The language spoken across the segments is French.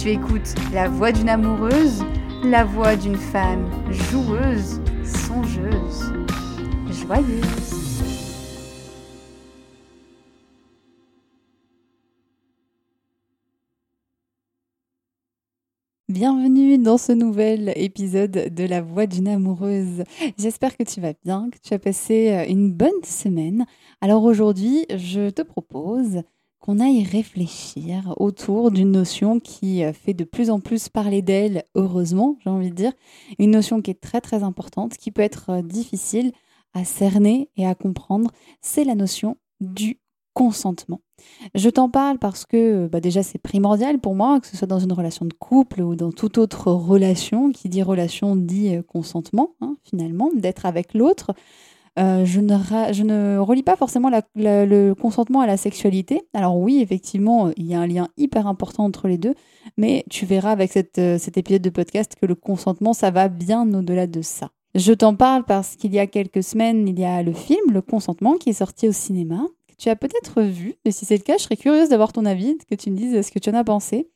Tu écoutes la voix d'une amoureuse, la voix d'une femme joueuse, songeuse, joyeuse. Bienvenue dans ce nouvel épisode de La Voix d'une amoureuse. J'espère que tu vas bien, que tu as passé une bonne semaine. Alors aujourd'hui, je te propose qu'on aille réfléchir autour d'une notion qui euh, fait de plus en plus parler d'elle, heureusement, j'ai envie de dire, une notion qui est très très importante, qui peut être euh, difficile à cerner et à comprendre, c'est la notion du consentement. Je t'en parle parce que bah déjà c'est primordial pour moi, que ce soit dans une relation de couple ou dans toute autre relation, qui dit relation dit euh, consentement, hein, finalement, d'être avec l'autre. Euh, je, ne je, ne relie pas forcément le consentement à la sexualité. Alors oui, effectivement, il y a un lien hyper important entre les deux, mais tu verras avec euh, cet épisode de podcast que le consentement, ça va bien au-delà de ça. Je t'en parle parce qu'il y a quelques semaines, il y a le film Le consentement qui est sorti au cinéma, que tu as peut-être vu, et si c'est le cas, je serais curieuse d'avoir ton avis, que tu me dises ce que tu en as pensé.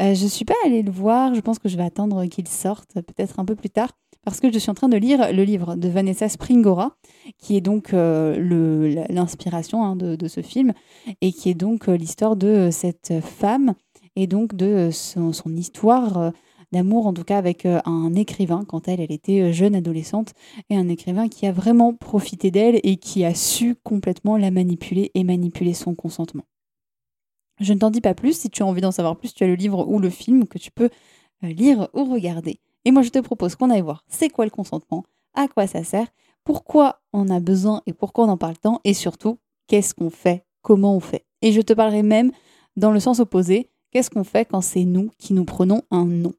Euh, je ne suis pas allée le voir, je pense que je vais attendre qu'il sorte, peut-être un peu plus tard parce que je suis en train de lire le livre de Vanessa Springora, qui est donc euh, l'inspiration hein, de, ce film, et qui est donc euh, l'histoire de cette femme, et donc de son, histoire euh, d'amour, en tout cas avec un écrivain, quand elle, elle était jeune adolescente, et un écrivain qui a vraiment profité d'elle et qui a su complètement la manipuler et manipuler son consentement. Je ne t'en dis pas plus, si tu as envie d'en savoir plus, tu as le livre ou le film que tu peux lire ou regarder. Et moi, je te propose qu'on aille voir c'est quoi le consentement, à quoi ça sert, pourquoi on a besoin et pourquoi on en parle tant, et surtout, qu'est-ce qu'on fait, comment on fait. Et je te parlerai même dans le sens opposé, qu'est-ce qu'on fait quand c'est nous qui nous prenons un non.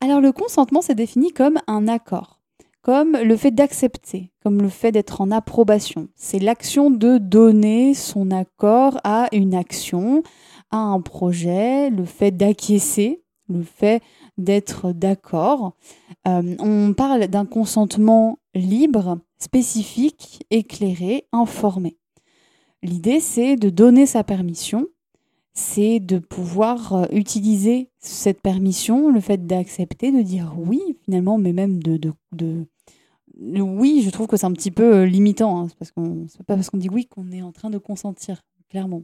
Alors le consentement, c'est défini comme un accord, comme le fait d'accepter, comme le fait d'être en approbation. C'est l'action de donner son accord à une action, à un projet, le fait d'acquiescer, le fait d'être d'accord. Euh, on parle d'un consentement libre, spécifique, éclairé, informé. L'idée, c'est de donner sa permission, c'est de pouvoir euh, utiliser cette permission, le fait d'accepter, de dire oui, finalement, mais même de, oui, je trouve que c'est un petit peu euh, limitant. Hein, parce qu'on, c'est pas parce qu'on dit oui qu'on est en train de consentir, clairement.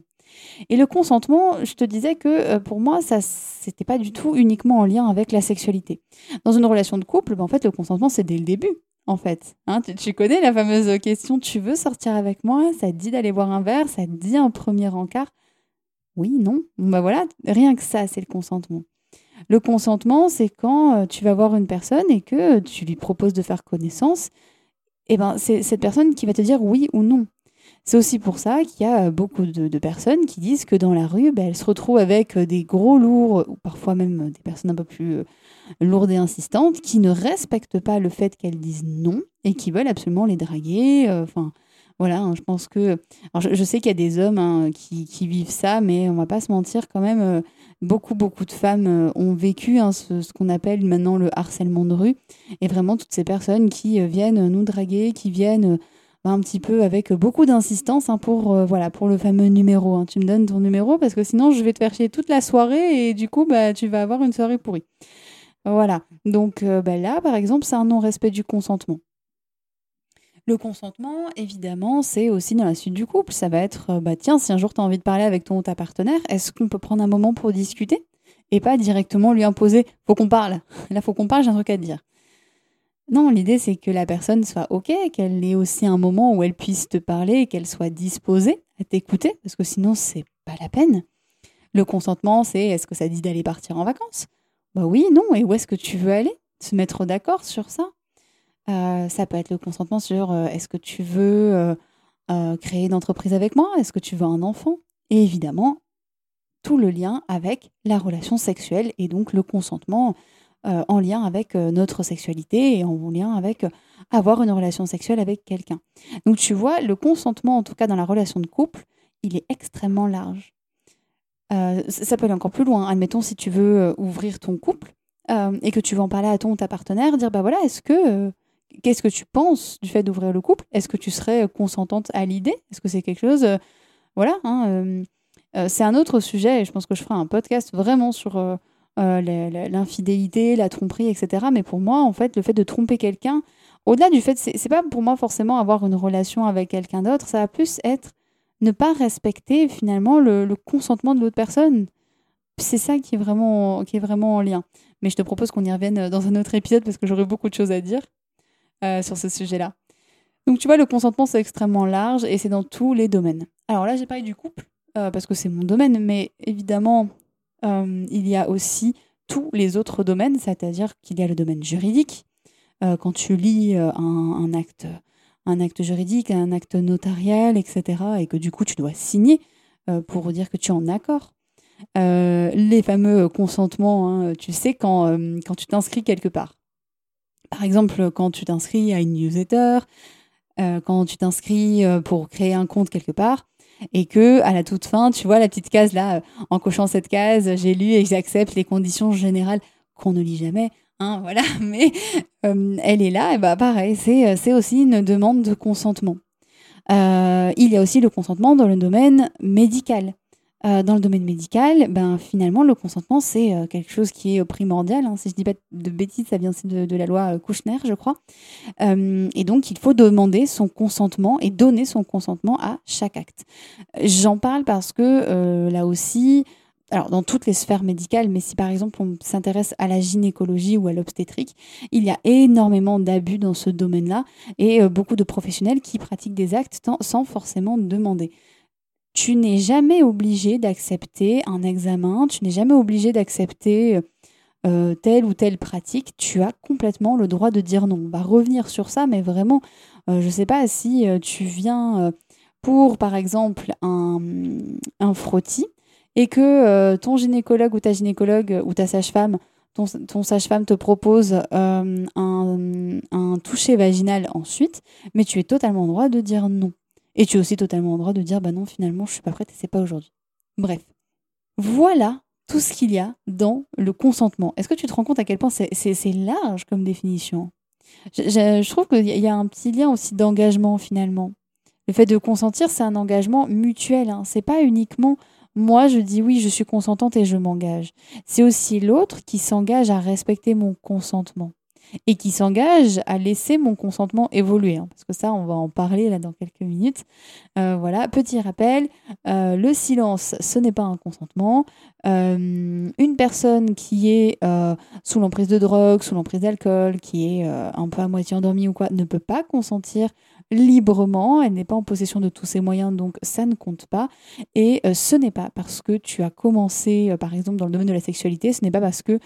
Et le consentement, je te disais que euh, pour moi, ça c'était pas du tout uniquement en lien avec la sexualité. Dans une relation de couple, ben, en fait, le consentement, c'est dès le début. En fait, hein, tu, connais la fameuse question tu veux sortir avec moi? Ça te dit d'aller boire un verre? Ça te dit un premier encart? Oui, non. Ben voilà, rien que ça, c'est le consentement. Le consentement, c'est quand euh, tu vas voir une personne et que tu lui proposes de faire connaissance. Et ben, c'est cette personne qui va te dire oui ou non. C'est aussi pour ça qu'il y a beaucoup de, personnes qui disent que dans la rue, ben, elles se retrouvent avec des gros lourds, ou parfois même des personnes un peu plus lourdes et insistantes, qui ne respectent pas le fait qu'elles disent non et qui veulent absolument les draguer. Enfin, voilà, hein, je pense que. je, sais qu'il y a des hommes hein, qui, vivent ça, mais on va pas se mentir quand même. beaucoup, beaucoup de femmes ont vécu hein, ce, qu'on appelle maintenant le harcèlement de rue. Et vraiment, toutes ces personnes qui viennent nous draguer, qui viennent un petit peu avec beaucoup d'insistance hein, pour, euh, voilà, pour le fameux numéro. Hein. Tu me donnes ton numéro parce que sinon je vais te faire chier toute la soirée et du coup bah, tu vas avoir une soirée pourrie. Voilà. Donc euh, bah, là, par exemple, c'est un non-respect du consentement. Le consentement, évidemment, c'est aussi dans la suite du couple. Ça va être, euh, bah tiens, si un jour tu as envie de parler avec ton ou ta partenaire, est-ce qu'on peut prendre un moment pour discuter et pas directement lui imposer, faut qu'on parle. Là, faut qu'on parle, j'ai un truc à te dire. Non, l'idée c'est que la personne soit OK, qu'elle ait aussi un moment où elle puisse te parler, qu'elle soit disposée à t'écouter, parce que sinon c'est pas la peine. Le consentement, c'est est-ce que ça dit d'aller partir en vacances? Bah oui, non, et où est-ce que tu veux aller? Se mettre d'accord sur ça. Euh, ça peut être le consentement sur euh, est-ce que tu veux euh, créer une entreprise avec moi? Est-ce que tu veux un enfant? Et évidemment, tout le lien avec la relation sexuelle et donc le consentement euh, en lien avec euh, notre sexualité et en lien avec euh, avoir une relation sexuelle avec quelqu'un. Donc tu vois, le consentement, en tout cas dans la relation de couple, il est extrêmement large. ça peut aller encore plus loin. Admettons si tu veux ouvrir ton couple et que tu veux en parler à ton ou ta partenaire, dire bah voilà, est-ce que qu'est-ce que tu penses du fait d'ouvrir le couple? Est-ce que tu serais consentante à l'idée? Est-ce que c'est quelque chose voilà, hein, c'est un autre sujet et je pense que je ferai un podcast vraiment sur l'infidélité, la tromperie, etc. Mais pour moi, en fait, le fait de tromper quelqu'un, au-delà du fait, c'est pas pour moi forcément avoir une relation avec quelqu'un d'autre, ça va plus être ne pas respecter finalement le, consentement de l'autre personne. C'est ça qui est, vraiment, qui est vraiment en lien. Mais je te propose qu'on y revienne dans un autre épisode parce que j'aurais beaucoup de choses à dire euh, sur ce sujet-là. Donc tu vois, le consentement, c'est extrêmement large et c'est dans tous les domaines. Alors là, j'ai parlé du couple euh, parce que c'est mon domaine, mais évidemment, euh, il y a aussi tous les autres domaines, c'est-à-dire qu'il y a le domaine juridique. Euh, quand tu lis euh, un, acte, un acte juridique, un acte notarial, etc., et que du coup tu dois signer pour dire que tu es en accord. les fameux consentements, hein, tu sais, quand, quand tu t'inscris quelque part. Par exemple, quand tu t'inscris à une newsletter, quand tu t'inscris pour créer un compte quelque part, et que à la toute fin, tu vois la petite case là, euh, en cochant cette case, j'ai lu et j'accepte les conditions générales qu'on ne lit jamais. Hein, voilà, mais euh, elle est là, et bah pareil, c'est, euh, c'est aussi une demande de consentement. il y a aussi le consentement dans le domaine médical. Euh, dans le domaine médical, ben, finalement, le consentement, c'est euh, quelque chose qui est primordial. Hein. Si je dis pas de bêtises, ça vient aussi de, la loi euh, Kouchner, je crois. et donc, il faut demander son consentement et donner son consentement à chaque acte. J'en parle parce que là aussi, alors dans toutes les sphères médicales, mais si par exemple on s'intéresse à la gynécologie ou à l'obstétrique, il y a énormément d'abus dans ce domaine-là et beaucoup de professionnels qui pratiquent des actes sans forcément demander tu n'es jamais obligé d'accepter un examen, tu n'es jamais obligé d'accepter euh, telle ou telle pratique, tu as complètement le droit de dire non. On va revenir sur ça, mais vraiment, euh, je ne sais pas si euh, tu viens pour, par exemple, un, frottis et que ton gynécologue ou ta gynécologue ou ta sage-femme, ton, sage-femme te propose un, un toucher vaginal ensuite, mais tu es totalement en droit de dire non. Et tu es aussi totalement en droit de dire bah non, finalement, je suis pas prête et c'est pas aujourd'hui. Bref. Voilà tout ce qu'il y a dans le consentement. Est-ce que tu te rends compte à quel point c'est large comme définition? Je, trouve qu'il y a un petit lien aussi d'engagement finalement. Le fait de consentir, c'est un engagement mutuel. Hein. C'est pas uniquement moi, je dis oui, je suis consentante et je m'engage. C'est aussi l'autre qui s'engage à respecter mon consentement et qui s'engage à laisser mon consentement évoluer. Hein, parce que ça, on va en parler là dans quelques minutes. Euh, voilà, petit rappel, euh, le silence, ce n'est pas un consentement. Euh, une personne qui est sous l'emprise de drogue, sous l'emprise d'alcool, qui est un peu à moitié endormie ou quoi, ne peut pas consentir librement, elle n'est pas en possession de tous ses moyens, donc ça ne compte pas. Et ce n'est pas parce que tu as commencé, par exemple, dans le domaine de la sexualité, ce n'est pas parce que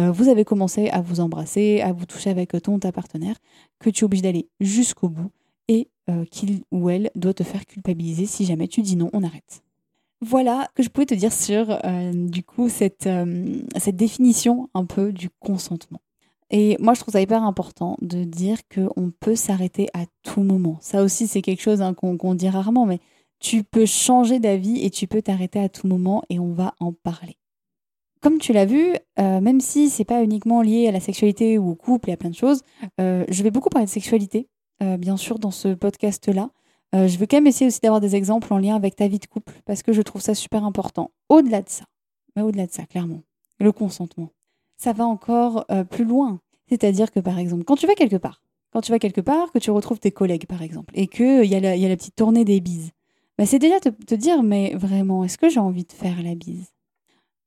euh, vous avez commencé à vous embrasser, à vous toucher avec ton ta partenaire, que tu es obligé d'aller jusqu'au bout et euh, qu'il ou elle doit te faire culpabiliser. Si jamais tu dis non, on arrête. Voilà que je pouvais te dire sur euh, du coup cette, définition un peu du consentement. Et moi, je trouve ça hyper important de dire qu'on peut s'arrêter à tout moment. Ça aussi, c'est quelque chose hein, qu'on dit rarement, mais tu peux changer d'avis et tu peux t'arrêter à tout moment et on va en parler. Comme tu l'as vu, euh, même si c'est pas uniquement lié à la sexualité ou au couple et à plein de choses, je vais beaucoup parler de sexualité, bien sûr, dans ce podcast-là. Euh, je veux quand même essayer aussi d'avoir des exemples en lien avec ta vie de couple parce que je trouve ça super important. Au-delà de ça, mais au-delà de ça, clairement, le consentement, ça va encore euh, plus loin. C'est-à-dire que par exemple, quand tu vas quelque part, quand tu vas quelque part, que tu retrouves tes collègues par exemple, et qu'il y, a la, y a la petite tournée des bises, bah, c'est déjà te, te dire, mais vraiment, est-ce que j'ai envie de faire la bise?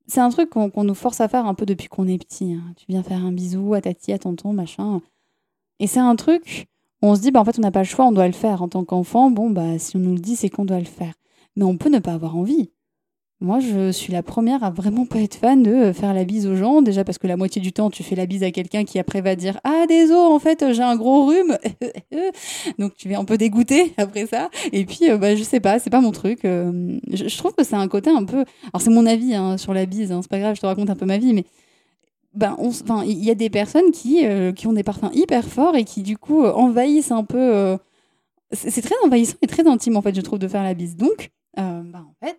C'est un truc qu'on nous force à faire un peu depuis qu'on est petit. Hein. Tu viens faire un bisou à tati, à tonton, machin. Et c'est un truc on se dit, bah, en fait, on n'a pas le choix, on doit le faire. En tant qu'enfant, bon, bah, si on nous le dit, c'est qu'on doit le faire. Mais on peut ne pas avoir envie. Moi, je suis la première à vraiment pas être fan de euh, faire la bise aux gens. Déjà parce que la moitié du temps, tu fais la bise à quelqu'un qui après va dire Ah, désolé, en fait, j'ai un gros rhume. Donc, tu es un peu dégoûté après ça. Et puis, euh, bah, je sais pas, c'est pas mon truc. Euh, je, trouve que c'est un côté un peu. Alors, c'est mon avis hein, sur la bise, hein, c'est pas grave, je te raconte un peu ma vie, mais ben, il y a des personnes qui, qui ont des parfums hyper forts et qui du coup envahissent un peu. C'est très envahissant et très intime en fait, je trouve, de faire la bise. Donc, ben, en fait,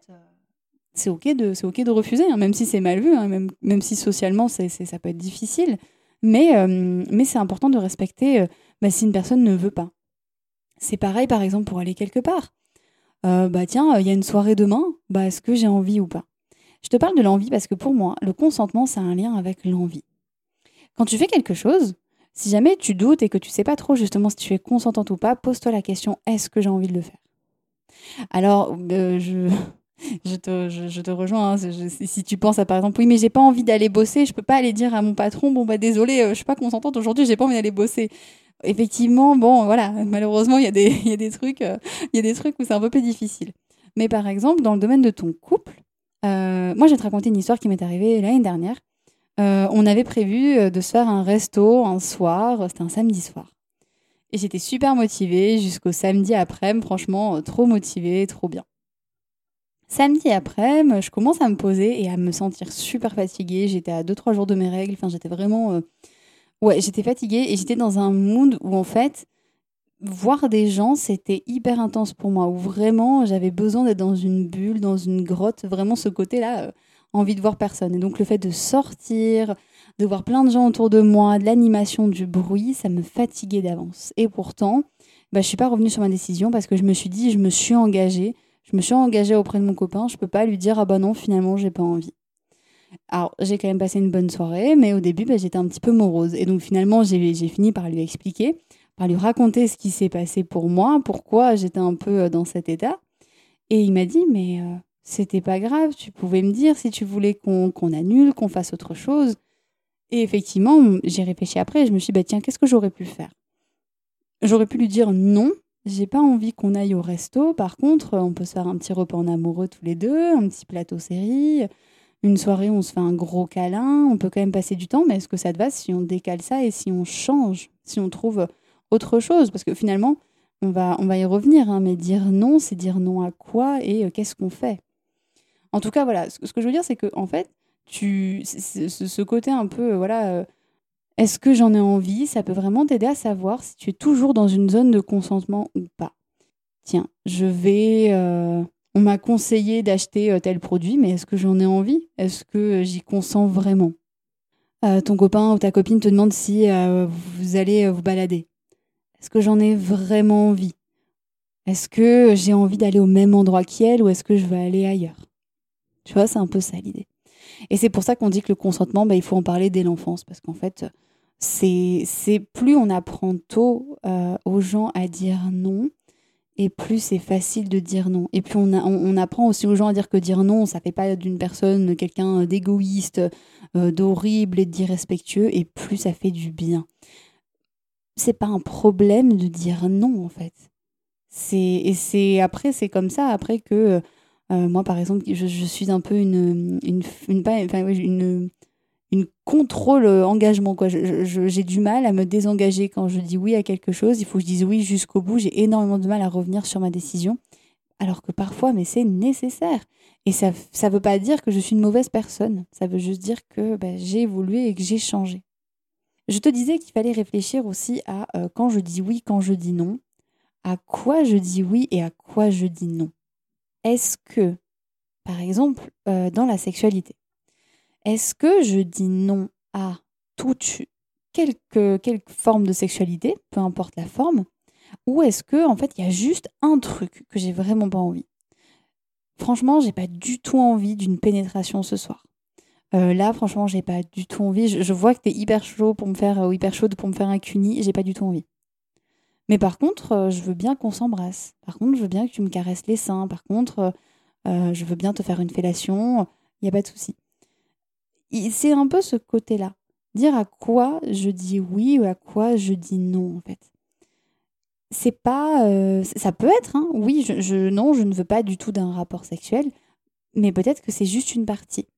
c'est ok de c'est ok de refuser, hein, même si c'est mal vu, hein, même, même si socialement c'est ça peut être difficile. Mais, mais c'est important de respecter ben, si une personne ne veut pas. C'est pareil par exemple pour aller quelque part. bah tiens, il y a une soirée demain, bah est-ce que j'ai envie ou pas? Je te parle de l'envie parce que pour moi, le consentement, c'est un lien avec l'envie. Quand tu fais quelque chose, si jamais tu doutes et que tu sais pas trop justement si tu es consentante ou pas, pose-toi la question est-ce que j'ai envie de le faire? Alors, euh, je, je, te, rejoins. Hein, si tu penses à par exemple, oui, mais j'ai pas envie d'aller bosser, je peux pas aller dire à mon patron, bon, bah désolé, euh, je suis pas consentante aujourd'hui, j'ai pas envie d'aller bosser. Effectivement, bon, voilà, malheureusement, il y, a des, y trucs, euh, y a des trucs où c'est un peu plus difficile. Mais par exemple, dans le domaine de ton couple, euh, moi, je vais te raconter une histoire qui m'est arrivée l'année dernière. On avait prévu de se faire un resto un soir, c'était un samedi soir. Et j'étais super motivée jusqu'au samedi après, franchement, trop motivée, trop bien. Samedi après, je commence à me poser et à me sentir super fatiguée. J'étais à 2-3 jours de mes règles, enfin, j'étais vraiment. Ouais, j'étais fatiguée et j'étais dans un mood où en fait, voir des gens, c'était hyper intense pour moi, où vraiment j'avais besoin d'être dans une bulle, dans une grotte, vraiment ce côté-là, euh, envie de voir personne. Et donc le fait de sortir, de voir plein de gens autour de moi, de l'animation, du bruit, ça me fatiguait d'avance. Et pourtant, bah, je suis pas revenue sur ma décision parce que je me suis dit, je me suis engagée, je me suis engagée auprès de mon copain, je peux pas lui dire, ah bah non, finalement, j'ai pas envie. Alors, j'ai quand même passé une bonne soirée, mais au début, bah, j'étais un petit peu morose. Et donc, finalement, j'ai fini par lui expliquer par lui raconter ce qui s'est passé pour moi, pourquoi j'étais un peu euh, dans cet état. Et il m'a dit, mais euh, c'était pas grave, tu pouvais me dire si tu voulais qu'on annule, qu'on fasse autre chose. Et effectivement, j'ai réfléchi après, je me suis dit, bah, tiens, qu'est-ce que j'aurais pu faire? J'aurais pu lui dire non, j'ai pas envie qu'on aille au resto. Par contre, on peut se faire un petit repas en amoureux tous les deux, un petit plateau série, une soirée on se fait un gros câlin. On peut quand même passer du temps, mais est-ce que ça te va si on décale ça et si on change, si on trouve autre chose, parce que finalement, on va, on va y revenir, hein, mais dire non, c'est dire non à quoi et euh, qu'est-ce qu'on fait? En tout cas, voilà, ce, que je veux dire, c'est que en fait, tu, ce, côté un peu, euh, voilà, euh, est-ce que j'en ai envie? Ça peut vraiment t'aider à savoir si tu es toujours dans une zone de consentement ou pas. Tiens, je vais, on m'a conseillé d'acheter tel produit, mais est-ce que j'en ai envie? Est-ce que j'y consens vraiment? Ton copain ou ta copine te demande si vous allez vous balader. Est-ce que j'en ai vraiment envie? Est-ce que j'ai envie d'aller au même endroit qu'elle ou est-ce que je vais aller ailleurs? Tu vois, c'est un peu ça l'idée. Et c'est pour ça qu'on dit que le consentement, bah, il faut en parler dès l'enfance parce qu'en fait, c'est plus on apprend tôt euh, aux gens à dire non et plus c'est facile de dire non. Et puis on, on, apprend aussi aux gens à dire que dire non, ça fait pas d'une personne quelqu'un d'égoïste, euh, d'horrible et d'irrespectueux, et plus ça fait du bien c'est pas un problème de dire non en fait. C'est et c'est après c'est comme ça après que euh, moi par exemple je, suis un peu une une une une contrôle engagement. Quoi. j'ai du mal à me désengager quand je dis oui à quelque chose. Il faut que je dise oui jusqu'au bout. J'ai énormément de mal à revenir sur ma décision. Alors que parfois, mais c'est nécessaire. Et ça ne veut pas dire que je suis une mauvaise personne. Ça veut juste dire que ben, j'ai évolué et que j'ai changé. Je te disais qu'il fallait réfléchir aussi à euh, quand je dis oui, quand je dis non, à quoi je dis oui et à quoi je dis non? Est-ce que, par exemple, euh, dans la sexualité, est-ce que je dis non à toute quelque, quelque forme de sexualité, peu importe la forme, ou est-ce que en fait il y a juste un truc que j'ai vraiment pas envie? Franchement, j'ai pas du tout envie d'une pénétration ce soir. Euh, là, franchement, j'ai pas du tout envie. Je, vois que tu es hyper chaud pour me faire hyper chaude pour me faire un cuni, j'ai pas du tout envie. Mais par contre, euh, je veux bien qu'on s'embrasse. Par contre, je veux bien que tu me caresses les seins. Par contre, euh, je veux bien te faire une fellation. Il n'y a pas de souci. C'est un peu ce côté-là. Dire à quoi je dis oui ou à quoi je dis non, en fait. C'est pas. ça peut être, hein. oui, je, non, je ne veux pas du tout d'un rapport sexuel, mais peut-être que c'est juste une partie.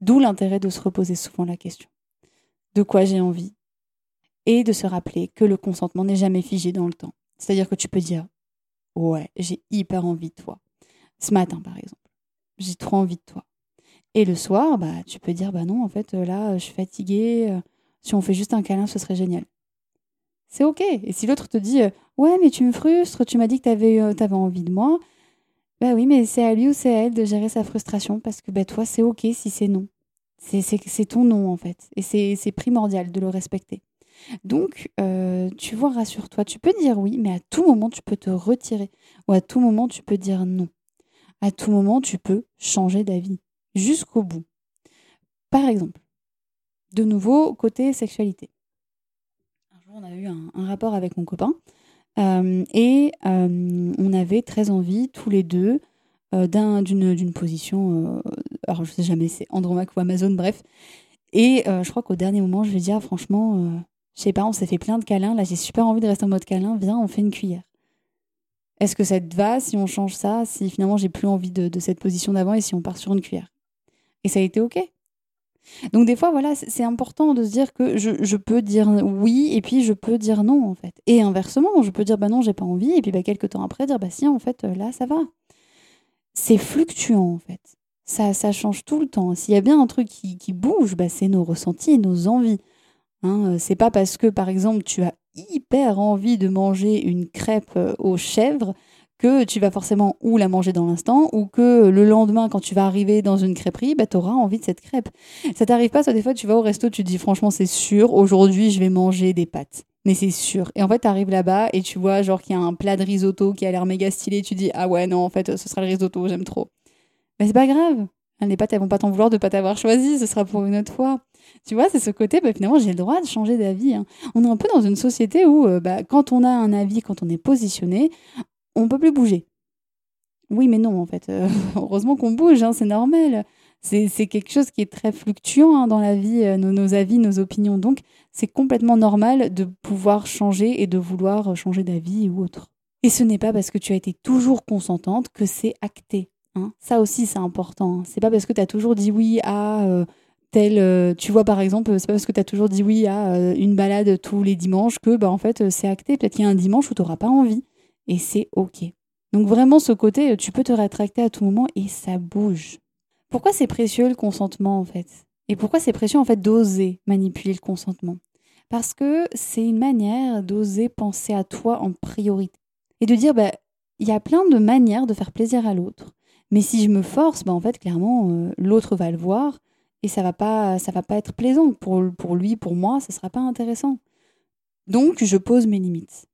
D'où l'intérêt de se reposer souvent la question. De quoi j'ai envie Et de se rappeler que le consentement n'est jamais figé dans le temps. C'est-à-dire que tu peux dire Ouais, j'ai hyper envie de toi. Ce matin, par exemple. J'ai trop envie de toi. Et le soir, bah, tu peux dire Bah non, en fait, là, je suis fatiguée. Euh, si on fait juste un câlin, ce serait génial. C'est OK. Et si l'autre te dit Ouais, mais tu me frustres, tu m'as dit que tu avais, euh, envie de moi, bah oui, mais c'est à lui ou c'est à elle de gérer sa frustration parce que bah, toi, c'est OK si c'est non. C'est ton nom en fait. Et c'est primordial de le respecter. Donc, euh, tu vois, rassure-toi, tu peux dire oui, mais à tout moment, tu peux te retirer. Ou à tout moment, tu peux dire non. À tout moment, tu peux changer d'avis. Jusqu'au bout. Par exemple, de nouveau, côté sexualité. Un jour, on a eu un, rapport avec mon copain. Euh, et euh, on avait très envie, tous les deux, euh, d'une position. alors, je sais jamais, c'est Andromaque ou Amazon, bref. Et je crois qu'au dernier moment, je vais dire, franchement, je sais pas, on s'est fait plein de câlins. Là, j'ai super envie de rester en mode câlin. Viens, on fait une cuillère. Est-ce que ça te va si on change ça Si finalement, j'ai plus envie de cette position d'avant et si on part sur une cuillère? Et ça a été OK. Donc des fois, voilà, c'est important de se dire que je, peux dire oui et puis je peux dire non en fait. Et inversement, je peux dire bah non, j'ai pas envie et puis bah, quelques temps après dire bah si en fait là ça va. C'est fluctuant en fait. Ça, ça change tout le temps. S'il y a bien un truc qui, bouge, bah, c'est nos ressentis et nos envies. Hein, euh, c'est pas parce que par exemple tu as hyper envie de manger une crêpe euh, aux chèvres que tu vas forcément ou la manger dans l'instant, ou que le lendemain, quand tu vas arriver dans une crêperie, bah, tu auras envie de cette crêpe. Ça t'arrive pas, ça, des fois, tu vas au resto, tu te dis, franchement, c'est sûr, aujourd'hui, je vais manger des pâtes. Mais c'est sûr. Et en fait, tu arrives là-bas et tu vois, genre, qu'il y a un plat de risotto qui a l'air méga stylé, tu dis, ah ouais, non, en fait, ce sera le risotto, j'aime trop. Mais c'est pas grave. Les pâtes, elles vont pas t'en vouloir de pas t'avoir choisi, ce sera pour une autre fois. Tu vois, c'est ce côté, bah, finalement, j'ai le droit de changer d'avis. Hein. On est un peu dans une société où, euh, bah, quand on a un avis, quand on est positionné, on peut plus bouger. Oui, mais non, en fait. Euh, heureusement qu'on bouge, hein, c'est normal. C'est quelque chose qui est très fluctuant hein, dans la vie, euh, nos, avis, nos opinions. Donc, c'est complètement normal de pouvoir changer et de vouloir changer d'avis ou autre. Et ce n'est pas parce que tu as été toujours consentante que c'est acté. Hein. Ça aussi, c'est important. C'est pas parce que tu as toujours dit oui à euh, tel. tu vois, par exemple, c'est pas parce que tu as toujours dit oui à une balade tous les dimanches que, bah, en fait, c'est acté. Peut-être qu'il y a un dimanche où tu n'auras pas envie et c'est OK. Donc vraiment ce côté, tu peux te rétracter à tout moment et ça bouge. Pourquoi c'est précieux le consentement en fait? Et pourquoi c'est précieux en fait d'oser manipuler le consentement? Parce que c'est une manière d'oser penser à toi en priorité et de dire bah il y a plein de manières de faire plaisir à l'autre. Mais si je me force, bah en fait clairement euh, l'autre va le voir et ça va pas ça va pas être plaisant pour, pour lui, pour moi, ça sera pas intéressant. Donc je pose mes limites.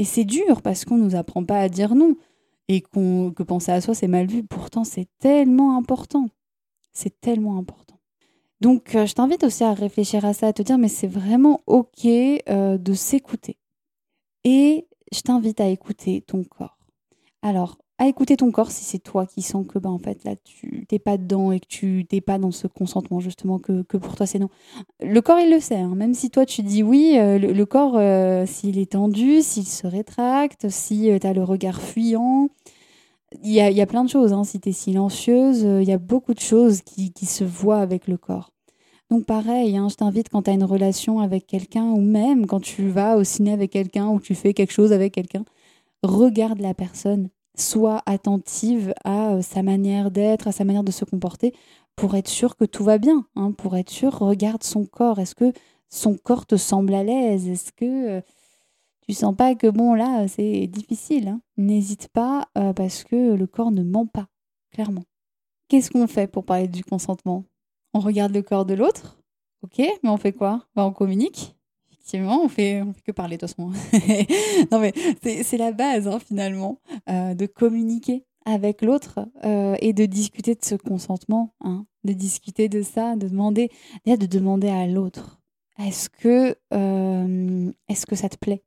Et c'est dur parce qu'on ne nous apprend pas à dire non et que penser à soi, c'est mal vu. Pourtant, c'est tellement important. C'est tellement important. Donc, euh, je t'invite aussi à réfléchir à ça, à te dire, mais c'est vraiment OK euh, de s'écouter. Et je t'invite à écouter ton corps. Alors, à écouter ton corps si c'est toi qui sens que bah, en fait là tu t'es pas dedans et que tu t'es pas dans ce consentement justement que, que pour toi c'est non. Le corps il le sait, hein. même si toi tu dis oui, euh, le, corps euh, s'il est tendu, s'il se rétracte, si euh, tu as le regard fuyant, il y a, y a, plein de choses. Hein. Si tu es silencieuse, il y a beaucoup de choses qui, qui, se voient avec le corps. Donc pareil, hein, je t'invite quand tu as une relation avec quelqu'un ou même quand tu vas au ciné avec quelqu'un ou tu fais quelque chose avec quelqu'un, regarde la personne, sois attentive à euh, sa manière d'être, à sa manière de se comporter pour être sûr que tout va bien, hein, pour être sûr, regarde son corps, est-ce que son corps te semble à l'aise, est-ce que euh, tu sens pas que bon là c'est difficile, hein? n'hésite pas euh, parce que le corps ne ment pas, clairement. Qu'est-ce qu'on fait pour parler du consentement? On regarde le corps de l'autre, ok, mais on fait quoi? Bah, On communique. Effectivement, on fait, que parler de non c'est la base hein, finalement euh, de communiquer avec l'autre euh, et de discuter de ce consentement, hein, de discuter de ça, de demander, de demander à l'autre, est-ce que, euh, est-ce que ça te plaît?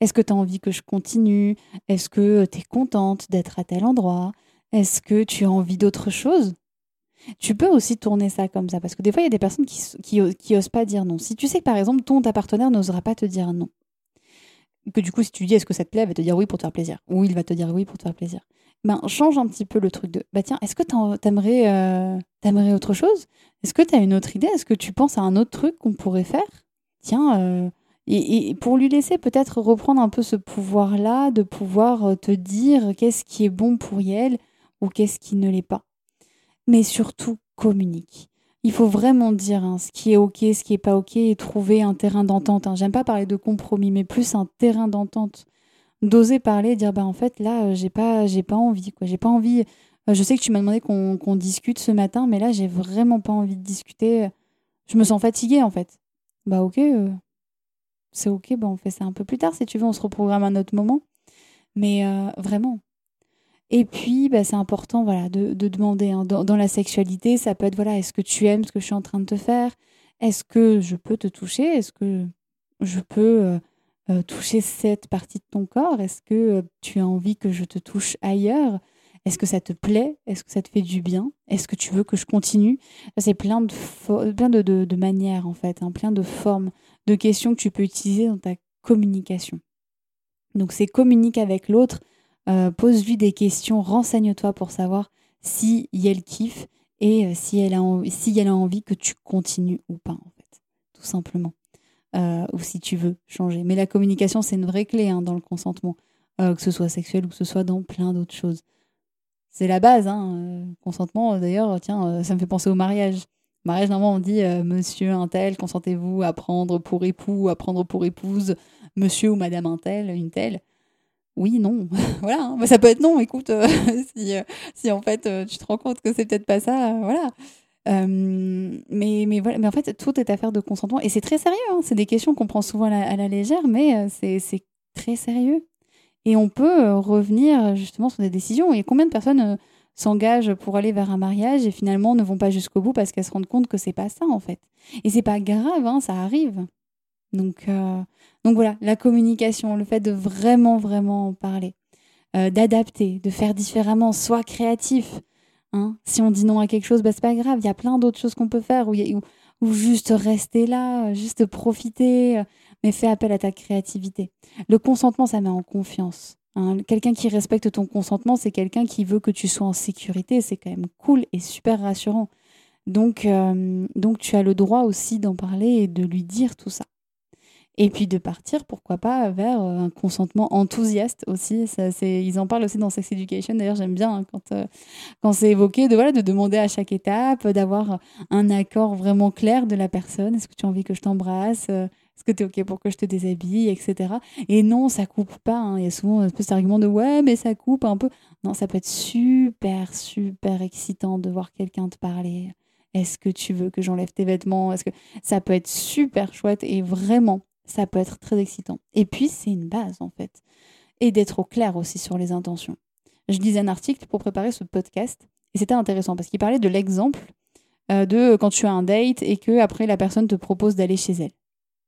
Est-ce que tu as envie que je continue? Est-ce que tu es contente d'être à tel endroit? Est-ce que tu as envie d'autre chose? Tu peux aussi tourner ça comme ça, parce que des fois, il y a des personnes qui, qui, osent pas dire non. Si tu sais que par exemple, ton ta partenaire n'osera pas te dire non, que du coup, si tu dis est-ce que ça te plaît, elle va te dire oui pour te faire plaisir, ou il va te dire oui pour te faire plaisir. Ben, change un petit peu le truc de bah tiens, est-ce que t'aimerais euh, autre chose? Est-ce que tu as une autre idée? Est-ce que tu penses à un autre truc qu'on pourrait faire? Tiens, euh, et, pour lui laisser peut-être reprendre un peu ce pouvoir-là, de pouvoir euh, te dire qu'est-ce qui est bon pour elle, ou qu'est-ce qui ne l'est pas. Mais surtout, communique. Il faut vraiment dire hein, ce qui est OK, ce qui n'est pas OK et trouver un terrain d'entente. Hein. J'aime pas parler de compromis, mais plus un terrain d'entente. D'oser parler, dire bah en fait là euh, j'ai pas j'ai pas envie quoi, j'ai pas envie. Euh, je sais que tu m'as demandé qu'on discute ce matin, mais là j'ai vraiment pas envie de discuter. Je me sens fatiguée en fait. Bah ok, euh, c'est ok, bah on fait ça un peu plus tard si tu veux, on se reprogramme un autre moment. Mais vraiment, et puis, bah, c'est important voilà, de, demander hein. dans, la sexualité, ça peut être voilà, est-ce que tu aimes ce que je suis en train de te faire? Est-ce que je peux te toucher? Est-ce que je peux euh, euh, toucher cette partie de ton corps? Est-ce que euh, tu as envie que je te touche ailleurs? Est-ce que ça te plaît? Est-ce que ça te fait du bien? Est-ce que tu veux que je continue? C'est plein, de, plein de, de, manières en fait, hein, plein de formes, de questions que tu peux utiliser dans ta communication. Donc c'est communique avec l'autre euh, pose-lui des questions, renseigne-toi pour savoir si elle kiffe et euh, si elle, a envie, si elle a envie que tu continues ou pas, en fait, tout simplement. Euh, ou si tu veux changer. Mais la communication, c'est une vraie clé hein, dans le consentement, que ce soit sexuel ou que ce soit dans plein d'autres choses. C'est la base, hein. Consentement, d'ailleurs, tiens, ça me fait penser au mariage. Mariage, normalement, on dit monsieur un tel, consentez-vous à prendre pour époux, à prendre pour épouse monsieur ou madame un tel, une telle oui, non, voilà, hein. ça peut être non, écoute, euh, si, euh, si, en fait euh, tu te rends compte que c'est peut-être pas ça, voilà. mais, mais, voilà, mais en fait, tout est affaire de consentement et c'est très sérieux, hein. c'est des questions qu'on prend souvent à la, légère, mais c'est très sérieux. Et on peut revenir justement sur des décisions. Et combien de personnes s'engagent pour aller vers un mariage et finalement ne vont pas jusqu'au bout parce qu'elles se rendent compte que c'est pas ça en fait? Et c'est pas grave, hein, ça arrive. Donc, euh, donc voilà, la communication, le fait de vraiment, vraiment en parler, euh, d'adapter, de faire différemment, soit créatif. Hein. Si on dit non à quelque chose, bah, c'est pas grave, il y a plein d'autres choses qu'on peut faire, ou, juste rester là, juste profiter, euh, mais fais appel à ta créativité. Le consentement, ça met en confiance. Hein. Quelqu'un qui respecte ton consentement, c'est quelqu'un qui veut que tu sois en sécurité, c'est quand même cool et super rassurant. Donc, donc tu as le droit aussi d'en parler et de lui dire tout ça. Et puis de partir, pourquoi pas, vers euh, un consentement enthousiaste aussi. Ça, ils en parlent aussi dans Sex Education. D'ailleurs, j'aime bien hein, quand, euh, quand c'est évoqué de, voilà, de demander à chaque étape, d'avoir un accord vraiment clair de la personne. Est-ce que tu as envie que je t'embrasse? Euh, Est-ce que tu es OK pour que je te déshabille? Etc. Et non, ça coupe pas. Hein. Il y a souvent un peu cet argument de ouais, mais ça coupe un peu. Non, ça peut être super, super excitant de voir quelqu'un te parler. Est-ce que tu veux que j'enlève tes vêtements? Est-ce que ça peut être super chouette et vraiment ça peut être très excitant. Et puis, c'est une base, en fait. Et d'être au clair aussi sur les intentions. Je lisais un article pour préparer ce podcast, et c'était intéressant parce qu'il parlait de l'exemple euh, de quand tu as un date et que après la personne te propose d'aller chez elle.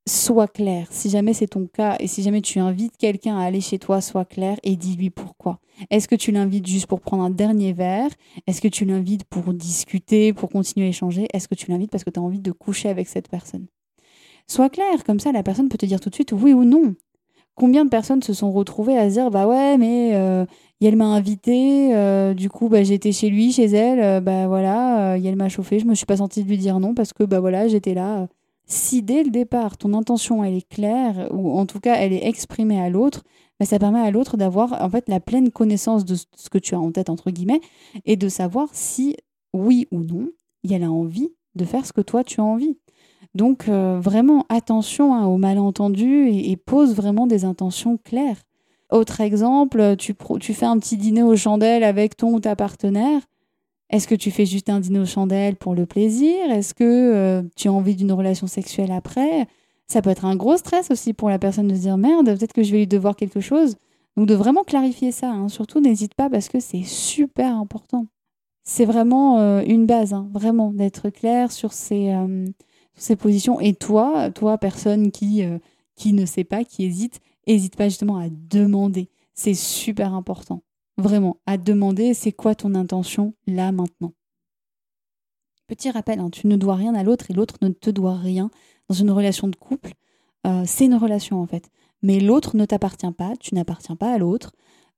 Sois clair. Si jamais c'est ton cas et si jamais tu invites quelqu'un à aller chez toi, sois clair et dis-lui pourquoi. Est-ce que tu l'invites juste pour prendre un dernier verre? Est-ce que tu l'invites pour discuter, pour continuer à échanger? Est-ce que tu l'invites parce que tu as envie de coucher avec cette personne? Sois clair, comme ça la personne peut te dire tout de suite oui ou non. Combien de personnes se sont retrouvées à se dire bah ouais mais euh, m'a invité, euh, du coup, bah, j'étais chez lui, chez elle, euh, bah voilà, elle m'a chauffé, je me suis pas sentie de lui dire non parce que bah voilà, j'étais là. Si dès le départ, ton intention elle est claire ou en tout cas elle est exprimée à l'autre, bah, ça permet à l'autre d'avoir en fait la pleine connaissance de ce que tu as en tête entre guillemets et de savoir si oui ou non, elle a envie de faire ce que toi tu as envie. Donc vraiment attention hein, aux malentendus et pose vraiment des intentions claires. Autre exemple, tu, fais un petit dîner aux chandelles avec ton ou ta partenaire. Est-ce que tu fais juste un dîner aux chandelles pour le plaisir? Est-ce que euh, tu as envie d'une relation sexuelle après? Ça peut être un gros stress aussi pour la personne de se dire merde, peut-être que je vais lui devoir quelque chose. Donc de vraiment clarifier ça. Hein. Surtout, n'hésite pas parce que c'est super important. C'est vraiment euh, une base, hein, vraiment, d'être clair sur ces, euh, ces, positions. Et toi, toi, personne qui, qui ne sait pas, qui hésite, N'hésite pas justement à demander. C'est super important. Vraiment, à demander c'est quoi ton intention là maintenant? Petit rappel, hein, tu ne dois rien à l'autre et l'autre ne te doit rien. Dans une relation de couple, euh, c'est une relation en fait. Mais l'autre ne t'appartient pas, tu n'appartiens pas à l'autre.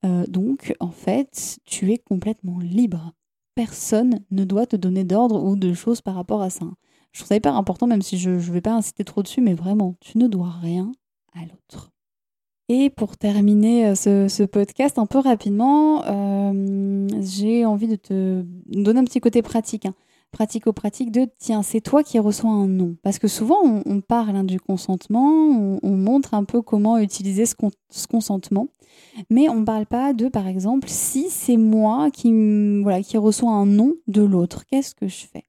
Euh, donc en fait, tu es complètement libre. Personne ne doit te donner d'ordre ou de choses par rapport à ça. Je trouve ça hyper important, même si je ne vais pas insister trop dessus, mais vraiment, tu ne dois rien à l'autre. Et pour terminer euh, ce, podcast un peu rapidement, euh, j'ai envie de te donner un petit côté pratique. Hein. Pratico-pratique de tiens, c'est toi qui reçois un nom. Parce que souvent, on, parle hein, du consentement, on, montre un peu comment utiliser ce, ce consentement, mais on ne parle pas de, par exemple, si c'est moi qui, voilà, qui reçois un nom de l'autre, qu'est-ce que je fais?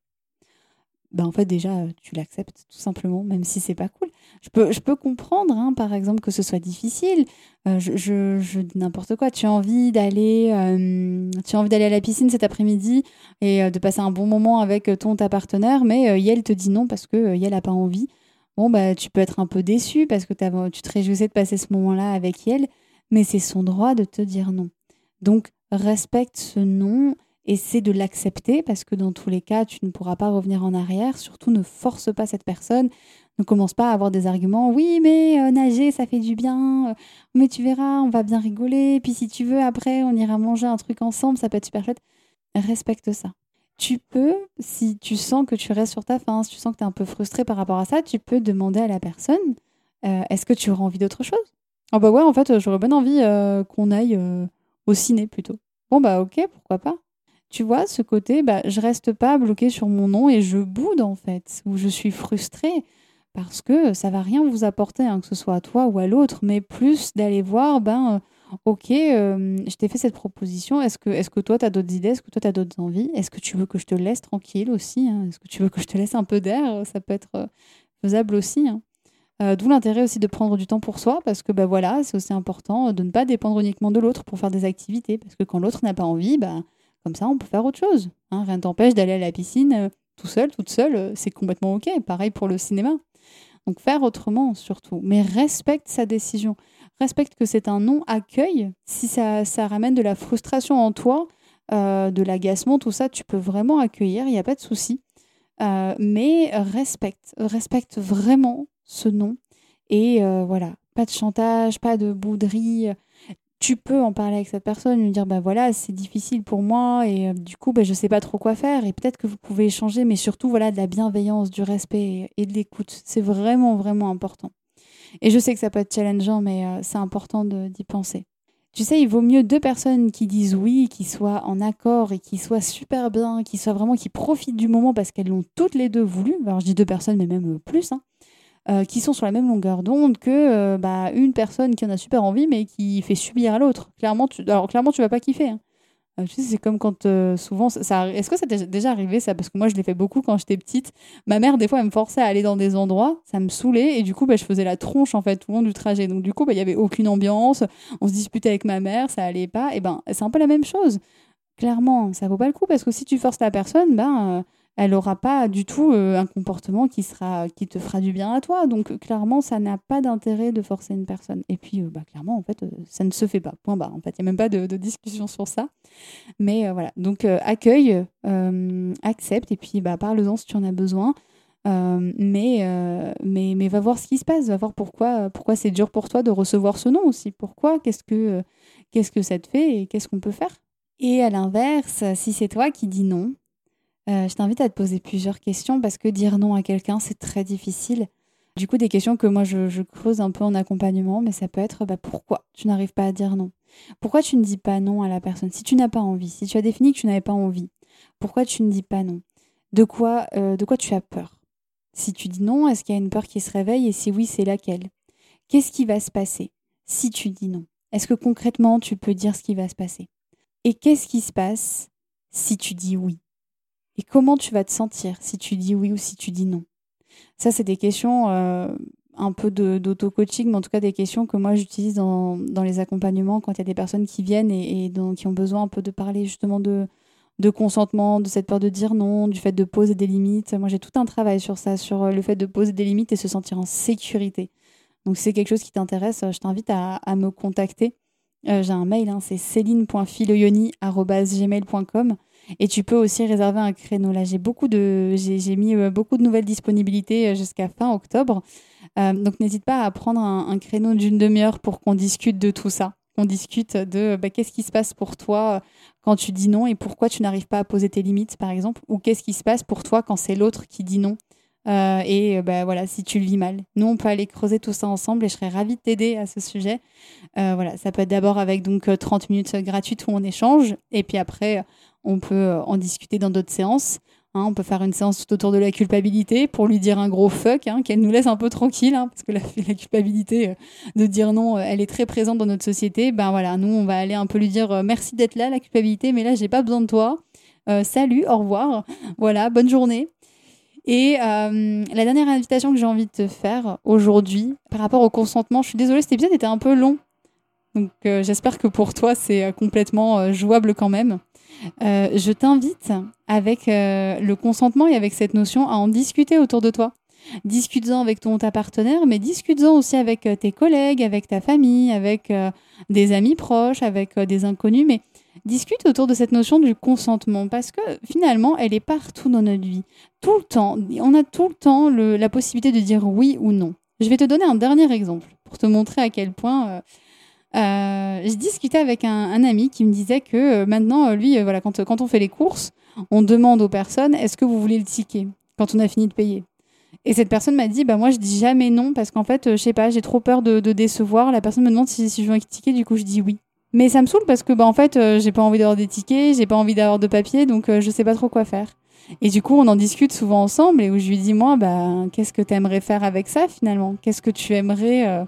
Ben en fait déjà tu l'acceptes tout simplement même si c'est pas cool. Je peux je peux comprendre hein, par exemple que ce soit difficile. Euh, je, je, n'importe quoi. Tu as envie d'aller euh, tu as envie d'aller à la piscine cet après-midi et euh, de passer un bon moment avec ton ta partenaire mais Yael te dit non parce que Yael a pas envie. Bon bah tu peux être un peu déçu parce que tu te réjouissais de passer ce moment-là avec Yael mais c'est son droit de te dire non. Donc respecte ce non Essaie de l'accepter parce que dans tous les cas, tu ne pourras pas revenir en arrière. Surtout, ne force pas cette personne. Ne commence pas à avoir des arguments. Oui, mais euh, nager, ça fait du bien. Euh, mais tu verras, on va bien rigoler. Puis si tu veux, après, on ira manger un truc ensemble. Ça peut être super chouette. Respecte ça. Tu peux, si tu sens que tu restes sur ta faim, si tu sens que tu es un peu frustré par rapport à ça, tu peux demander à la personne euh, est-ce que tu auras envie d'autre chose? Oh bah ouais, en fait, j'aurais bien envie qu'on aille au ciné plutôt. Bon bah ok, pourquoi pas tu vois, ce côté, bah, je reste pas bloqué sur mon nom et je boude en fait, ou je suis frustrée parce que ça va rien vous apporter, hein, que ce soit à toi ou à l'autre, mais plus d'aller voir, ben, euh, ok, euh, je t'ai fait cette proposition, est-ce que, est que toi, tu as d'autres idées, est-ce que toi, tu as d'autres envies, est-ce que tu veux que je te laisse tranquille aussi, hein? est-ce que tu veux que je te laisse un peu d'air, ça peut être euh, faisable aussi. Hein. D'où l'intérêt aussi de prendre du temps pour soi, parce que bah, voilà, c'est aussi important de ne pas dépendre uniquement de l'autre pour faire des activités, parce que quand l'autre n'a pas envie, bah, comme ça, on peut faire autre chose. Hein. Rien t'empêche d'aller à la piscine euh, tout seul, toute seule, euh, c'est complètement OK. Pareil pour le cinéma. Donc faire autrement surtout. Mais respecte sa décision. Respecte que c'est un non accueil. Si ça, ça ramène de la frustration en toi, euh, de l'agacement, tout ça, tu peux vraiment accueillir, il n'y a pas de souci. mais respecte, respecte vraiment ce non. Et voilà, pas de chantage, pas de bouderie tu peux en parler avec cette personne, lui dire bah voilà, c'est difficile pour moi et euh, du coup bah, je sais pas trop quoi faire et peut-être que vous pouvez échanger, mais surtout voilà de la bienveillance, du respect et de l'écoute. C'est vraiment vraiment important. Et je sais que ça peut être challengeant, mais euh, c'est important d'y penser. Tu sais, il vaut mieux deux personnes qui disent oui, qui soient en accord et qui soient super bien, qui soient vraiment qui profitent du moment parce qu'elles l'ont toutes les deux voulu. Alors je dis deux personnes, mais même plus. Hein. Euh, qui sont sur la même longueur d'onde que euh, bah, une personne qui en a super envie mais qui fait subir à l'autre. Clairement, tu, alors clairement, tu vas pas kiffer. Hein. Euh, tu sais, c'est comme quand souvent, ça, est-ce que ça t'est déjà arrivé ça? Parce que moi, je l'ai fait beaucoup quand j'étais petite. Ma mère, des fois, elle me forçait à aller dans des endroits, ça me saoulait, et du coup, bah, je faisais la tronche en fait tout le long du trajet. Donc du coup, bah, il y avait aucune ambiance. On se disputait avec ma mère, ça allait pas. Et ben, c'est un peu la même chose. Clairement, ça vaut pas le coup parce que si tu forces la personne, ben elle n'aura pas du tout euh, un comportement qui, sera, qui te fera du bien à toi. Donc clairement, ça n'a pas d'intérêt de forcer une personne. Et puis, euh, bah, clairement, en fait, euh, ça ne se fait pas. Point barre. En fait, il n'y a même pas de, discussion sur ça. Mais voilà. Donc accueille, accepte, et puis bah, parle-en si tu en as besoin. mais, mais, mais va voir ce qui se passe, va voir pourquoi, pourquoi c'est dur pour toi de recevoir ce nom aussi. Pourquoi? Qu'est-ce que Qu'est-ce que ça te fait et qu'est-ce qu'on peut faire? Et à l'inverse, si c'est toi qui dis non, euh, je t'invite à te poser plusieurs questions parce que dire non à quelqu'un, c'est très difficile. Du coup, des questions que moi, je, creuse un peu en accompagnement, mais ça peut être bah, pourquoi tu n'arrives pas à dire non? Pourquoi tu ne dis pas non à la personne? Si tu n'as pas envie, si tu as défini que tu n'avais pas envie, pourquoi tu ne dis pas non? De quoi, euh, de quoi tu as peur? Si tu dis non, est-ce qu'il y a une peur qui se réveille? Et si oui, c'est laquelle? Qu'est-ce qui va se passer si tu dis non? Est-ce que concrètement, tu peux dire ce qui va se passer? Et qu'est-ce qui se passe si tu dis oui? Et comment tu vas te sentir si tu dis oui ou si tu dis non? Ça, c'est des questions euh, un peu d'auto-coaching, mais en tout cas des questions que moi j'utilise dans, les accompagnements quand il y a des personnes qui viennent et, qui ont besoin un peu de parler justement de, de consentement, de cette peur de dire non, du fait de poser des limites. Moi, j'ai tout un travail sur ça, sur euh, le fait de poser des limites et se sentir en sécurité. Donc, si c'est quelque chose qui t'intéresse, euh, je t'invite à, me contacter. J'ai un mail, hein, c'est céline.filoyoni.gmail.com et tu peux aussi réserver un créneau. Là, j'ai beaucoup de, j'ai, mis beaucoup de nouvelles disponibilités jusqu'à fin octobre. donc, n'hésite pas à prendre un créneau d'une demi-heure pour qu'on discute de tout ça qu'on discute de bah, qu'est-ce qui se passe pour toi quand tu dis non et pourquoi tu n'arrives pas à poser tes limites, par exemple, ou qu'est-ce qui se passe pour toi quand c'est l'autre qui dit non. Euh, et bah, voilà, si tu le vis mal. Nous, on peut aller creuser tout ça ensemble et je serais ravie de t'aider à ce sujet. Euh, voilà, ça peut être d'abord avec donc 30 minutes gratuites où on échange et puis après, on peut en discuter dans d'autres séances. Hein, on peut faire une séance tout autour de la culpabilité pour lui dire un gros fuck, hein, qu'elle nous laisse un peu tranquille, hein, parce que la, la, culpabilité euh, de dire non, euh, elle est très présente dans notre société. Ben voilà, nous, on va aller un peu lui dire euh, merci d'être là, la culpabilité, mais là, j'ai pas besoin de toi. salut, au revoir. Voilà, bonne journée. Et la dernière invitation que j'ai envie de te faire aujourd'hui, par rapport au consentement, je suis désolée, cet épisode était un peu long. Donc j'espère que pour toi, c'est complètement jouable quand même. Euh, je t'invite avec euh, le consentement et avec cette notion à en discuter autour de toi. Discute-en avec ton ta partenaire, mais discute-en aussi avec euh, tes collègues, avec ta famille, avec des amis proches, avec des inconnus, mais discute autour de cette notion du consentement parce que finalement, elle est partout dans notre vie. Tout le temps, on a tout le temps la possibilité de dire oui ou non. Je vais te donner un dernier exemple pour te montrer à quel point euh, je discutais avec un, ami qui me disait que euh, maintenant, euh, lui, voilà, quand, on fait les courses, on demande aux personnes est-ce que vous voulez le ticket quand on a fini de payer? Et cette personne m'a dit bah moi je dis jamais non parce qu'en fait je sais pas j'ai trop peur de, décevoir. La personne me demande si, si je veux un ticket du coup je dis oui. Mais ça me saoule parce que bah en fait j'ai pas envie d'avoir des tickets, j'ai pas envie d'avoir de papier donc je sais pas trop quoi faire. Et du coup on en discute souvent ensemble et où je lui dis moi bah qu'est-ce que tu aimerais faire avec ça finalement? Qu'est-ce que tu aimerais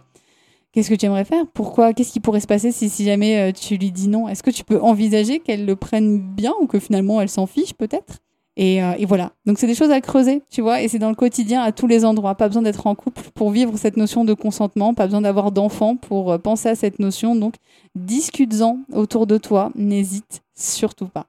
Qu'est-ce que tu aimerais faire? Pourquoi? Qu'est-ce qui pourrait se passer si, jamais euh, tu lui dis non? Est-ce que tu peux envisager qu'elle le prenne bien ou que finalement elle s'en fiche peut-être? Et, euh, et, voilà. Donc c'est des choses à creuser, tu vois, et c'est dans le quotidien à tous les endroits. Pas besoin d'être en couple pour vivre cette notion de consentement, pas besoin d'avoir d'enfants pour euh, penser à cette notion. Donc discute-en autour de toi, n'hésite surtout pas.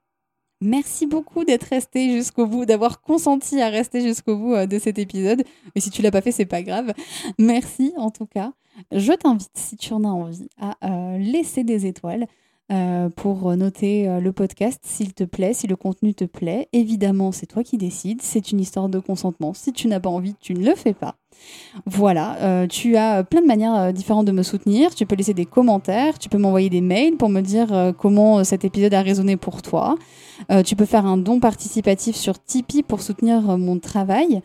Merci beaucoup d'être resté jusqu'au bout, d'avoir consenti à rester jusqu'au bout de cet épisode. Mais si tu l'as pas fait, c'est pas grave. Merci en tout cas. Je t'invite, si tu en as envie, à euh, laisser des étoiles euh, pour noter euh, le podcast s'il te plaît, si le contenu te plaît. Évidemment, c'est toi qui décides. C'est une histoire de consentement. Si tu n'as pas envie, tu ne le fais pas. Voilà, tu as plein de manières différentes de me soutenir. Tu peux laisser des commentaires, tu peux m'envoyer des mails pour me dire comment cet épisode a résonné pour toi. tu peux faire un don participatif sur Tipeee pour soutenir mon travail,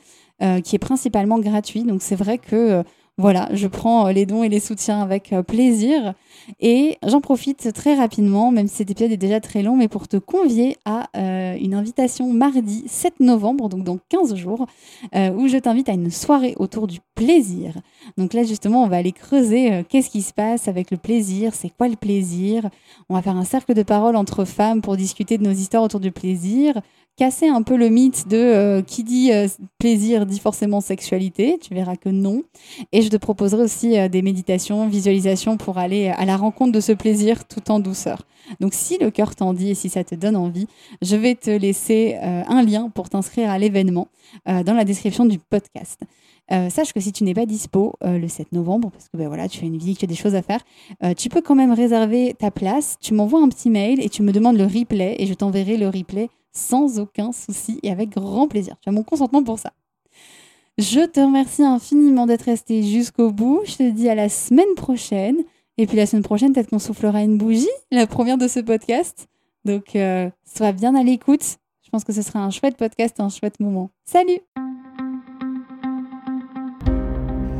qui est principalement gratuit. Donc c'est vrai que voilà, je prends euh, les dons et les soutiens avec euh, plaisir. Et j'en profite très rapidement, même si cet épisode est déjà très long, mais pour te convier à euh, une invitation mardi 7 novembre, donc dans 15 jours, où je t'invite à une soirée autour du plaisir. Donc là, justement, on va aller creuser qu'est-ce qui se passe avec le plaisir, c'est quoi le plaisir? On va faire un cercle de parole entre femmes pour discuter de nos histoires autour du plaisir, casser un peu le mythe de euh, qui dit euh, plaisir dit forcément sexualité. Tu verras que non. Et je te proposerai aussi euh, des méditations, visualisations pour aller à la rencontre de ce plaisir tout en douceur. Donc si le cœur t'en dit et si ça te donne envie, je vais te laisser un lien pour t'inscrire à l'événement dans la description du podcast. sache que si tu n'es pas dispo le 7 novembre, parce que ben voilà, tu as une vie, tu as des choses à faire, tu peux quand même réserver ta place. Tu m'envoies un petit mail et tu me demandes le replay et je t'enverrai le replay sans aucun souci et avec grand plaisir. Tu as mon consentement pour ça. Je te remercie infiniment d'être resté jusqu'au bout. Je te dis à la semaine prochaine. Et puis la semaine prochaine, peut-être qu'on soufflera une bougie, la première de ce podcast. Donc, euh, sois bien à l'écoute. Je pense que ce sera un chouette podcast, un chouette moment. Salut